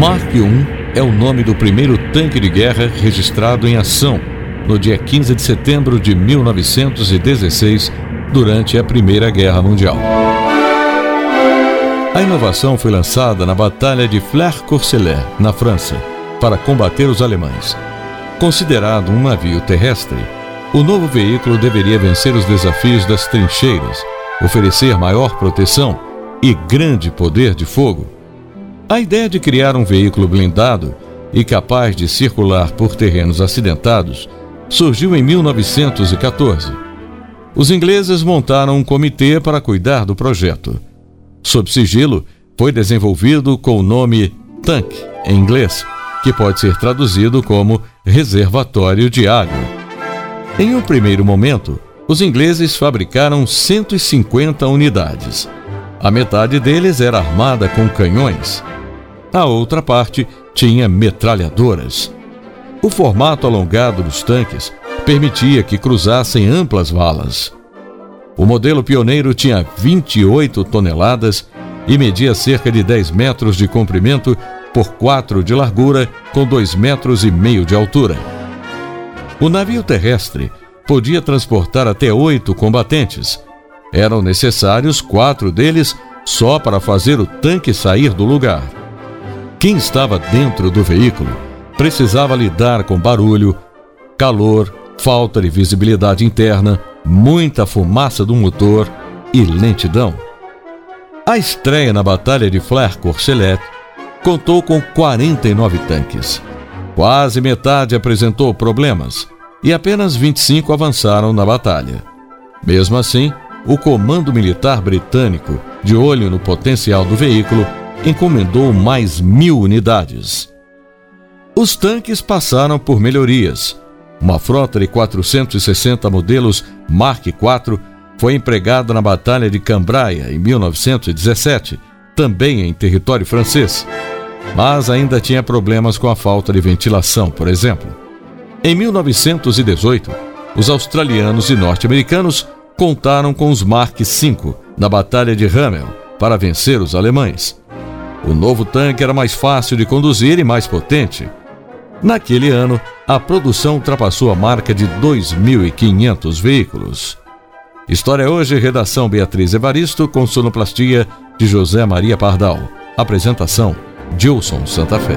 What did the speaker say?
Mark I é o nome do primeiro tanque de guerra registrado em ação no dia 15 de setembro de 1916, durante a Primeira Guerra Mundial. A inovação foi lançada na Batalha de Flers-Courcelette, na França, para combater os alemães. Considerado um navio terrestre, o novo veículo deveria vencer os desafios das trincheiras, oferecer maior proteção e grande poder de fogo. A ideia de criar um veículo blindado e capaz de circular por terrenos acidentados surgiu em 1914. Os ingleses montaram um comitê para cuidar do projeto. Sob sigilo, foi desenvolvido com o nome Tank, em inglês, que pode ser traduzido como reservatório de água. Em um primeiro momento, os ingleses fabricaram 150 unidades. A metade deles era armada com canhões. A outra parte tinha metralhadoras. O formato alongado dos tanques permitia que cruzassem amplas valas. O modelo pioneiro tinha 28 toneladas e media cerca de 10 metros de comprimento por 4 de largura, com 2 metros e meio de altura. O navio terrestre podia transportar até oito combatentes. Eram necessários quatro deles só para fazer o tanque sair do lugar. Quem estava dentro do veículo precisava lidar com barulho, calor, falta de visibilidade interna, muita fumaça do motor e lentidão. A estreia na Batalha de Flers-Courcelette contou com 49 tanques. Quase metade apresentou problemas e apenas 25 avançaram na batalha. Mesmo assim, o Comando Militar Britânico, de olho no potencial do veículo, encomendou mais mil unidades. Os tanques passaram por melhorias. Uma frota de 460 modelos Mark IV foi empregada na Batalha de Cambrai em 1917, também em território francês mas ainda tinha problemas com a falta de ventilação, por exemplo. Em 1918, os australianos e norte-americanos contaram com os Mark V na Batalha de Hamel para vencer os alemães. O novo tanque era mais fácil de conduzir e mais potente. Naquele ano, a produção ultrapassou a marca de 2.500 veículos. História hoje, redação Beatriz Evaristo, com sonoplastia de José Maria Pardal. Apresentação Gilson Santa Fé.